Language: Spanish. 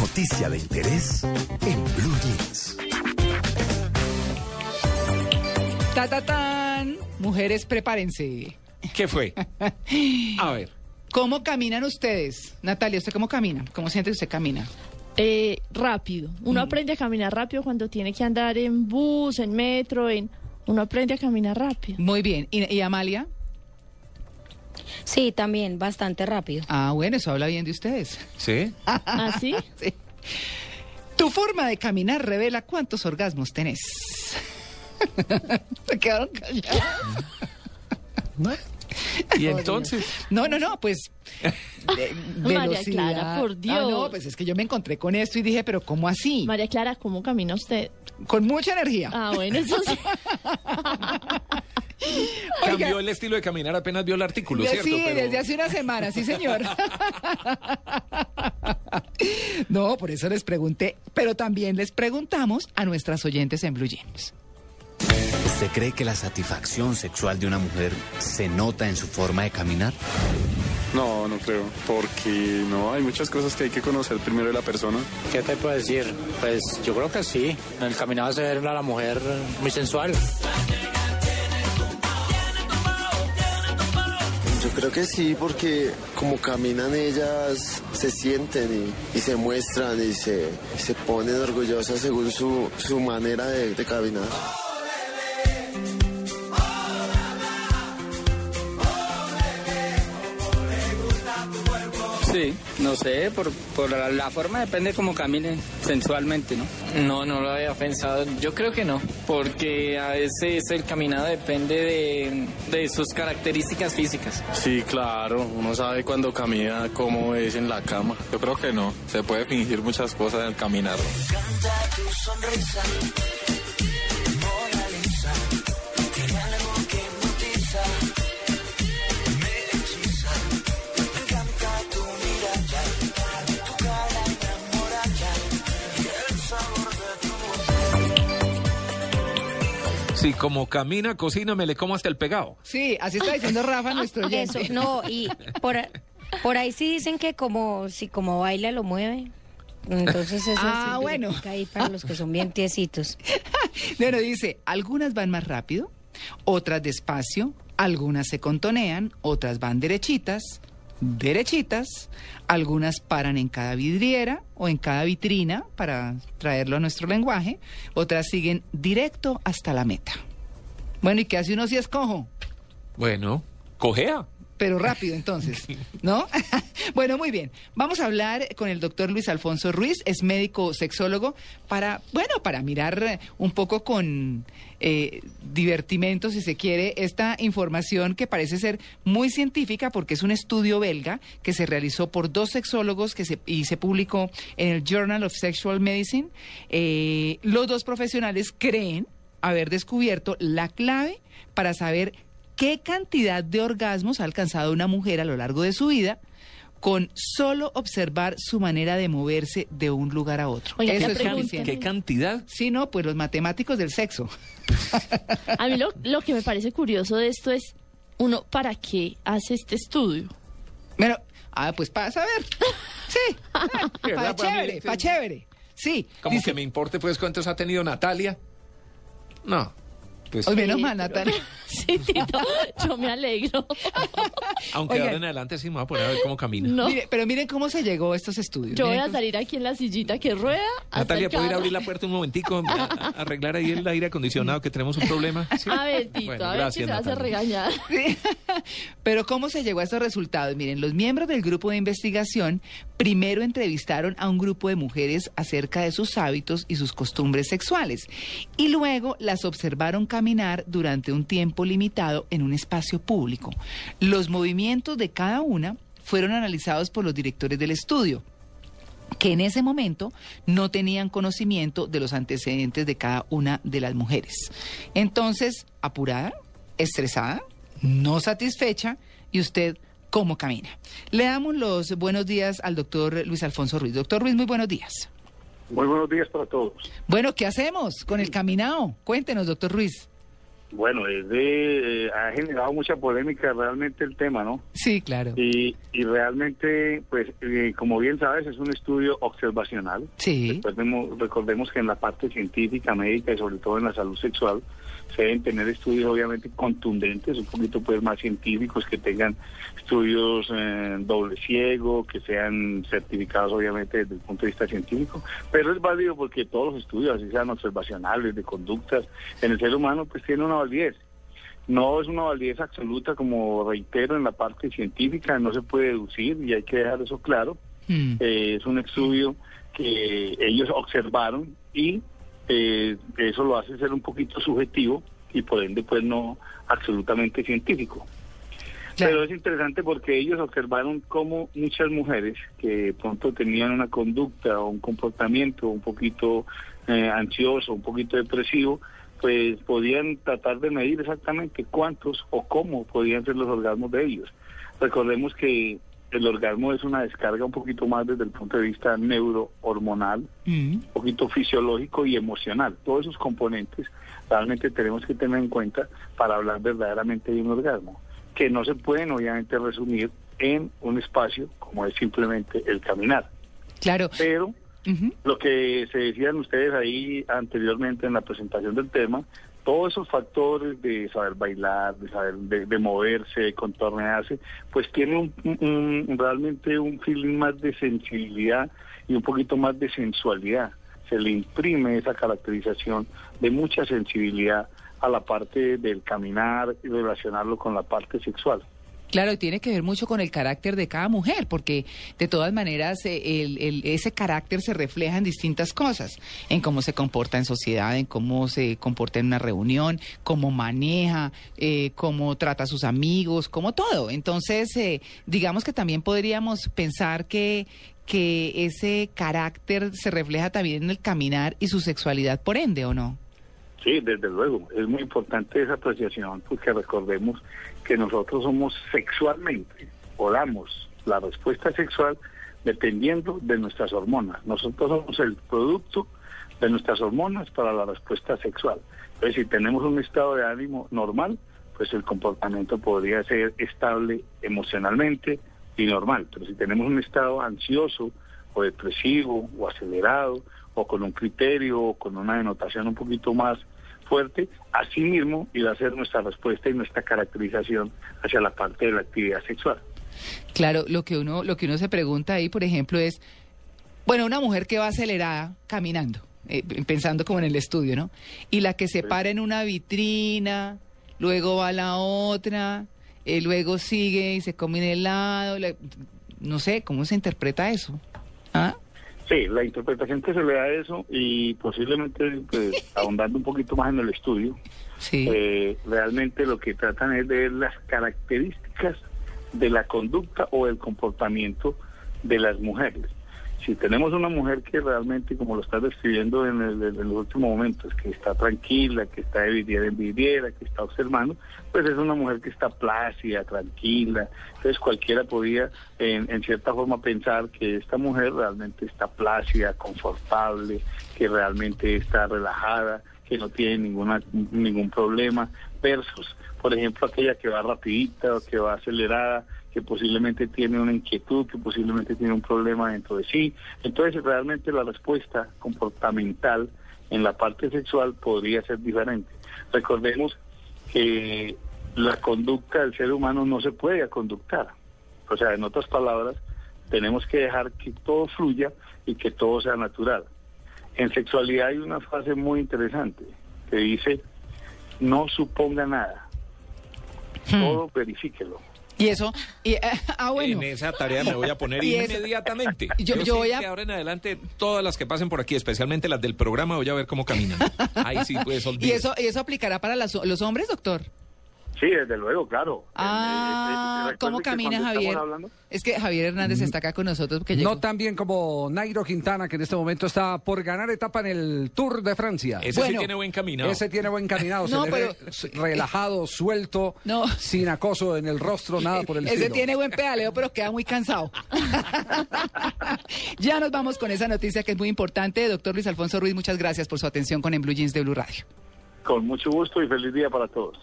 Noticia de interés en Blue Jeans. Ta, ta, tan. Mujeres, prepárense. ¿Qué fue? A ver. ¿Cómo caminan ustedes? Natalia, ¿usted cómo camina? ¿Cómo siente que usted camina? Eh, rápido. Uno aprende a caminar rápido cuando tiene que andar en bus, en metro, en... Uno aprende a caminar rápido. Muy bien. ¿Y, y Amalia? Sí, también, bastante rápido. Ah, bueno, eso habla bien de ustedes. ¿Sí? ¿Así? Sí. Tu forma de caminar revela cuántos orgasmos tenés. Se quedaron callados. Y entonces, No, no, no, pues. de- María. Clara, por Ah, Dios. no, pues es que yo me encontré con esto y dije, pero ¿cómo así? María Clara, ¿cómo camina usted? Con mucha energía. Ah, bueno, eso sí. cambió el estilo de caminar apenas vio el artículo, ¿cierto? Sí, Pero- desde hace una semana, sí, señor. no, por eso les pregunté, pero también les preguntamos a nuestras oyentes en Blue Jeans. ¿Usted cree que la satisfacción sexual de una mujer se nota en su forma de caminar? No, no creo, porque no, hay muchas cosas que hay que conocer primero de la persona. ¿Qué te puedo decir? Pues yo creo que sí. En el camino hace ver a la mujer muy sensual. Creo que sí, porque como caminan ellas, se sienten y, y se muestran y se, se ponen orgullosas según su, su manera de, de caminar. Sí, no sé, por, por la, la forma depende cómo camine sensualmente, ¿no? No, no lo había pensado. Yo creo que no, porque a veces el caminado depende de, de sus características físicas. Sí, claro, uno sabe cuando camina cómo es en la cama. Yo creo que no, se puede fingir muchas cosas en el caminar. Sí, como camina, cocina, me le como hasta el pegado. Sí, así está diciendo Rafa, nuestro oyente. Eso, no, y por, por ahí sí dicen que como si como baila lo mueve. Entonces eso Ah, sí bueno. ahí para los que son bien tiesitos. Bueno, dice, algunas van más rápido, otras despacio, algunas se contonean, otras van derechitas, derechitas, algunas paran en cada vidriera o en cada vitrina, para traerlo a nuestro lenguaje, otras siguen directo hasta la meta. Bueno, ¿y qué hace uno si es cojo? Bueno, cojea. Pero rápido entonces, ¿no? bueno, muy bien. Vamos a hablar con el doctor Luis Alfonso Ruiz, es médico sexólogo, para, bueno, para mirar un poco con eh, divertimento, si se quiere, esta información que parece ser muy científica porque es un estudio belga que se realizó por dos sexólogos que se, y se publicó en el Journal of Sexual Medicine. Eh, los dos profesionales creen haber descubierto la clave para saber qué cantidad de orgasmos ha alcanzado una mujer a lo largo de su vida con solo observar su manera de moverse de un lugar a otro. Oiga, Eso es suficiente. ¿Qué cantidad? Sí, no, pues los matemáticos del sexo. A mí lo, lo que me parece curioso de esto es, uno, ¿para qué hace este estudio? Bueno, ah, pues para saber. Sí, para ¿Verdad? Para chévere, sí. para chévere. Sí, Como dice- que me importe, pues, cuántos ha tenido Natalia. No, pues, menos mal, Natalia. Sí, Tito, yo me alegro. aunque Oigan. ahora en adelante sí me voy a poner a ver cómo camina. No, Mire, pero miren cómo se llegó a estos estudios. yo voy Miren a cómo- salir aquí en la sillita que rueda. Natalia, ¿puedo ir a abrir la puerta un momentico? A, a- arreglar ahí el aire acondicionado que tenemos un problema. ¿Sí? A ver, Tito, Bueno, a ver gracias, si se hace regañar. Sí. Pero ¿cómo se llegó a estos resultados? Miren, los miembros del grupo de investigación primero entrevistaron a un grupo de mujeres acerca de sus hábitos y sus costumbres sexuales y luego las observaron caminar durante un tiempo limitado en un espacio público. Los movimientos de cada una fueron analizados por los directores del estudio que en ese momento no tenían conocimiento de los antecedentes de cada una de las mujeres. Entonces, apurada, estresada, no satisfecha, y usted, ¿cómo camina? Le damos los buenos días al doctor Luis Alfonso Ruiz. Doctor Ruiz, muy buenos días. Muy buenos días para todos. Bueno, ¿qué hacemos con el caminado? Cuéntenos, doctor Ruiz. Bueno, es de, eh, ha generado mucha polémica realmente el tema, ¿no? Sí, claro. Y, y realmente, pues, eh, como bien sabes, es un estudio observacional. Sí. Recordemos, recordemos que en la parte científica, médica y sobre todo en la salud sexual, se deben tener estudios obviamente contundentes, un poquito pues más científicos, que tengan estudios eh, doble ciego, que sean certificados obviamente desde el punto de vista científico, pero es válido porque todos los estudios, así sean observacionales, de conductas, en el ser humano pues tiene una validez. No es una validez absoluta, como reitero, en la parte científica, no se puede deducir y hay que dejar eso claro. Mm. Eh, es un estudio que ellos observaron y eh, eso lo hace ser un poquito subjetivo y por ende pues no absolutamente científico. Pero es interesante porque ellos observaron cómo muchas mujeres que pronto tenían una conducta o un comportamiento un poquito eh, ansioso, un poquito depresivo, pues podían tratar de medir exactamente cuántos o cómo podían ser los orgasmos de ellos. Recordemos que el orgasmo es una descarga un poquito más desde el punto de vista neurohormonal, Mm. un poquito fisiológico y emocional. Todos esos componentes realmente tenemos que tener en cuenta para hablar verdaderamente de un orgasmo, que no se pueden obviamente resumir en un espacio como es simplemente el caminar. Claro. Pero lo que se decían ustedes ahí anteriormente en la presentación del tema, todos esos factores de saber bailar, de saber de, de moverse, de contornearse, pues tiene un, realmente un feeling más de sensibilidad y un poquito más de sensualidad. Se le imprime esa caracterización de mucha sensibilidad a la parte del caminar y relacionarlo con la parte sexual. Claro, y tiene que ver mucho con el carácter de cada mujer, porque de todas maneras eh, el- ese carácter se refleja en distintas cosas, en cómo se comporta en sociedad, en cómo se comporta en una reunión, cómo maneja, eh, cómo trata a sus amigos, como todo. Entonces, eh, digamos que también podríamos pensar que, que ese carácter se refleja también en el caminar y su sexualidad, por ende, ¿o no? Sí, desde luego. Es muy importante esa apreciación porque recordemos que nosotros somos sexualmente o la respuesta sexual dependiendo de nuestras hormonas. Nosotros somos el producto de nuestras hormonas para la respuesta sexual. Entonces, si tenemos un estado de ánimo normal, pues el comportamiento podría ser estable emocionalmente y normal. Pero si tenemos un estado ansioso o depresivo o acelerado o con un criterio o con una denotación un poquito más fuerte, así mismo irá a ser nuestra respuesta y nuestra caracterización hacia la parte de la actividad sexual. Claro, lo que uno, lo que uno se pregunta ahí, por ejemplo, es, bueno, una mujer que va acelerada caminando, eh, pensando como en el estudio, ¿no? Y la que se para en una vitrina, luego va a la otra, eh, luego sigue y se come un helado, la- no sé, ¿cómo se interpreta eso? ¿Ah? Sí, la interpretación que se le da a eso y posiblemente pues, ahondando un poquito más en el estudio, Sí. eh, realmente lo que tratan es de ver las características de la conducta o el comportamiento de las mujeres. Si tenemos una mujer que realmente, como lo estás describiendo en, el- en los últimos momentos, que está tranquila, que está de vidiera en vidiera, que está observando, pues es una mujer que está plácida, tranquila. Entonces cualquiera podía, en, en cierta forma, pensar que esta mujer realmente está plácida, confortable, que realmente está relajada, que no tiene ninguna ningún problema, versus, por ejemplo, aquella que va rapidita o que va acelerada, que posiblemente tiene una inquietud, que posiblemente tiene un problema dentro de sí. Entonces, realmente la respuesta comportamental en la parte sexual podría ser diferente. Recordemos que la conducta del ser humano no se puede conductar. O sea, en otras palabras, tenemos que dejar que todo fluya y que todo sea natural. En sexualidad hay una frase muy interesante que dice, no suponga nada, todo verifíquelo. Y eso, y, ah, bueno. En esa tarea me voy a poner Y inmediatamente. Yo- yo sí voy a- que ahora en adelante, todas las que pasen por aquí, especialmente las del programa, voy a ver cómo caminan. Ahí sí puedes ¿Y olvidar. eso, y eso aplicará para las- los hombres, doctor? Sí, desde luego, claro. Ah, Eh, eh, eh, ¿cómo camina Javier? Es que Javier Hernández está acá con nosotros porque llegó. No tan bien como Nairo Quintana, que en este momento está por ganar etapa en el Tour de Francia. Ese sí tiene buen caminado. Ese tiene buen caminado, No, pero- relajado, suelto, No. sin acoso en el rostro, nada por el Ese estilo. tiene buen pedaleo, pero queda muy cansado. ya nos vamos con esa noticia que es muy importante. Doctor Luis Alfonso Ruiz, muchas gracias por su atención con En Blue Jeans de Blue Radio. Con mucho gusto y feliz día para todos.